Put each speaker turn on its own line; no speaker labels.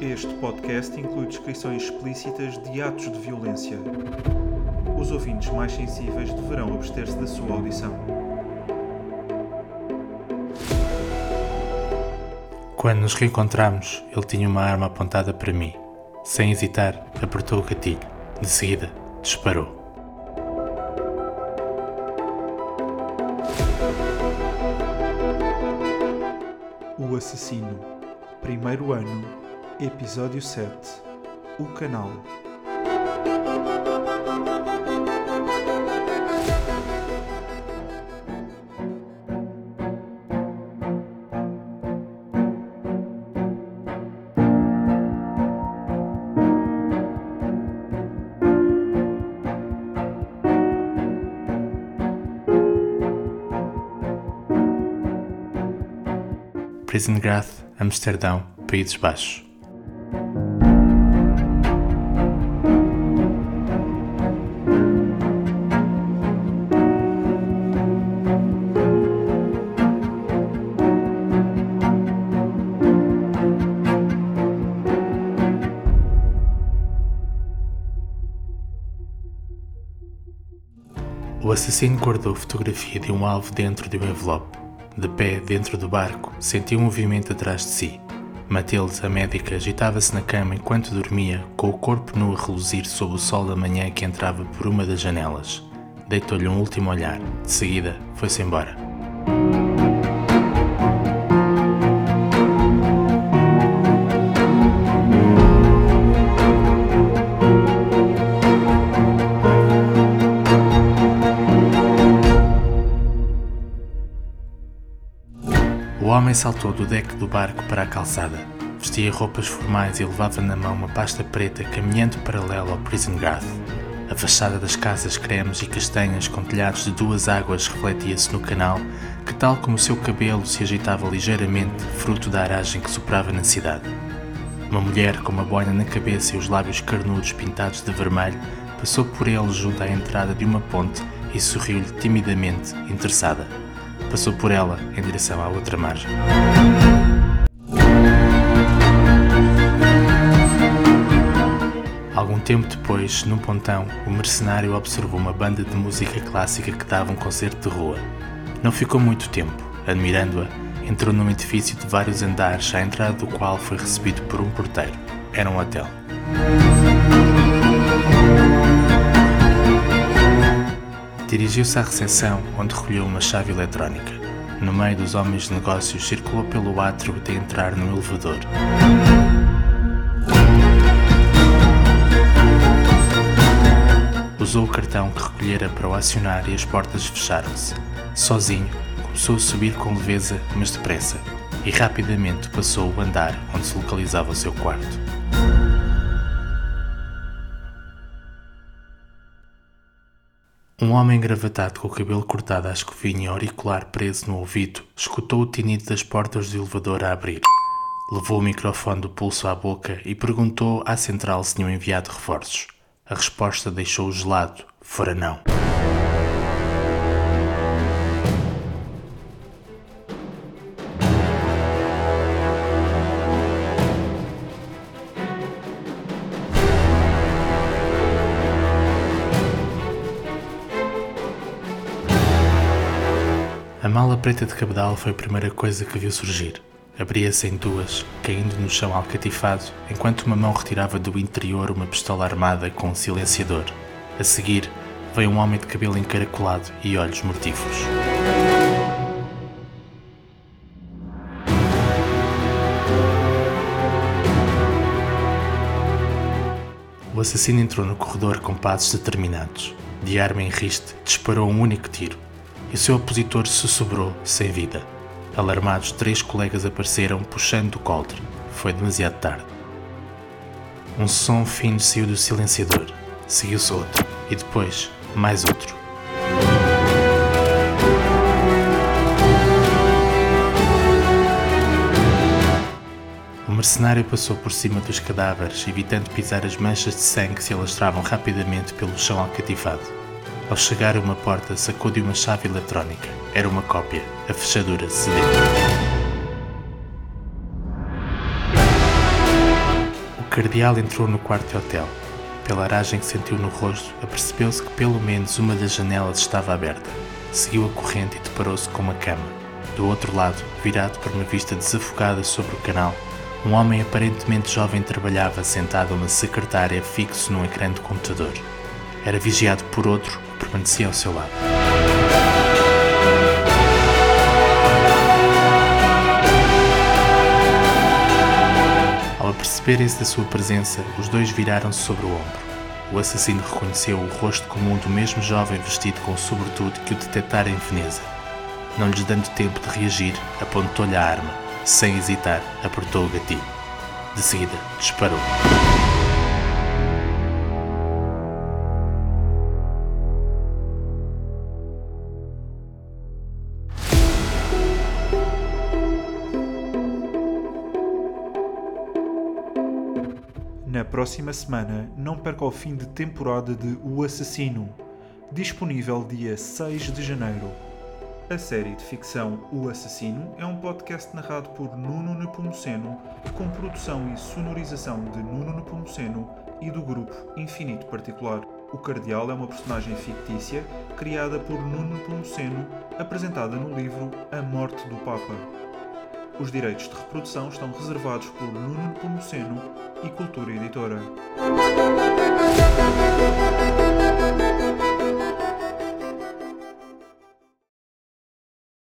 Este podcast inclui descrições explícitas de atos de violência. Os ouvintes mais sensíveis deverão abster-se da sua audição.
Quando nos reencontramos, ele tinha uma arma apontada para mim. Sem hesitar, apertou o gatilho. De seguida, disparou.
O Assassino. Primeiro ano. Episódio 7. O Canal.
Prisengrath, Amsterdão, Países Baixos. O assassino guardou fotografia de um alvo dentro de um envelope. De pé dentro do barco, sentiu um movimento atrás de si. Matilde, a médica, agitava-se na cama enquanto dormia, com o corpo nu a reluzir sob o sol da manhã que entrava por uma das janelas. Deitou-lhe um último olhar. De seguida, foi-se embora. Homem saltou do deck do barco para a calçada. Vestia roupas formais e levava na mão uma pasta preta caminhando paralelo ao Prison Garth. A fachada das casas cremes e castanhas com telhados de duas águas refletia-se no canal, que tal como o seu cabelo se agitava ligeiramente, fruto da aragem que soprava na cidade. Uma mulher com uma boina na cabeça e os lábios carnudos pintados de vermelho passou por ele junto à entrada de uma ponte e sorriu-lhe timidamente, interessada. Passou por ela em direção à outra margem. Algum tempo depois, num pontão, o mercenário observou uma banda de música clássica que dava um concerto de rua. Não ficou muito tempo. Admirando-a, entrou num edifício de vários andares, à entrada do qual foi recebido por um porteiro. Era um hotel. Dirigiu-se à recepção, onde recolheu uma chave eletrónica. No meio dos homens de negócios, circulou pelo átrio até entrar no elevador. Usou o cartão que recolhera para o acionar e as portas fecharam-se. Sozinho, começou a subir com leveza, mas depressa, e rapidamente passou o andar onde se localizava o seu quarto. Um homem engravatado com o cabelo cortado à escovinha e auricular preso no ouvido escutou o tinido das portas do elevador a abrir. Levou o microfone do pulso à boca e perguntou à central se tinham enviado reforços. A resposta deixou-o gelado. Fora não. Mala preta de cabedal foi a primeira coisa que viu surgir. Abria-se em duas, caindo no chão alcatifado, enquanto uma mão retirava do interior uma pistola armada com um silenciador. A seguir, veio um homem de cabelo encaracolado e olhos mortíferos. O assassino entrou no corredor com passos determinados. De arma em riste, disparou um único tiro e o seu opositor se sobrou sem vida. Alarmados, três colegas apareceram puxando do coldre. Foi demasiado tarde. Um som fino saiu do silenciador. Seguiu-se outro. E depois, mais outro. O mercenário passou por cima dos cadáveres, evitando pisar as manchas de sangue que se alastravam rapidamente pelo chão alcatifado. Ao chegar a uma porta, sacou de uma chave eletrónica. Era uma cópia. A fechadura cedeu. cardeal entrou no quarto hotel. Pela aragem que sentiu no rosto, apercebeu-se que pelo menos uma das janelas estava aberta. Seguiu a corrente e deparou-se com uma cama. Do outro lado, virado para uma vista desafogada sobre o canal, um homem aparentemente jovem trabalhava sentado na secretária fixo num ecrã de computador. Era vigiado por outro permanecia ao seu lado. Ao aperceberem-se da sua presença, os dois viraram-se sobre o ombro. O assassino reconheceu o rosto comum do mesmo jovem vestido com o sobretudo que o detectara em Veneza. Não lhes dando tempo de reagir, apontou-lhe a arma. Sem hesitar, apertou o gatilho. De seguida, disparou.
Próxima semana, não perca o fim de temporada de O Assassino, disponível dia 6 de janeiro. A série de ficção O Assassino é um podcast narrado por Nuno Nepomuceno, com produção e sonorização de Nuno Nepomuceno e do grupo Infinito Particular. O Cardeal é uma personagem fictícia criada por Nuno Nepomuceno, apresentada no livro A Morte do Papa. Os direitos de reprodução estão reservados por Nuno Nepomuceno e Cultura Editora.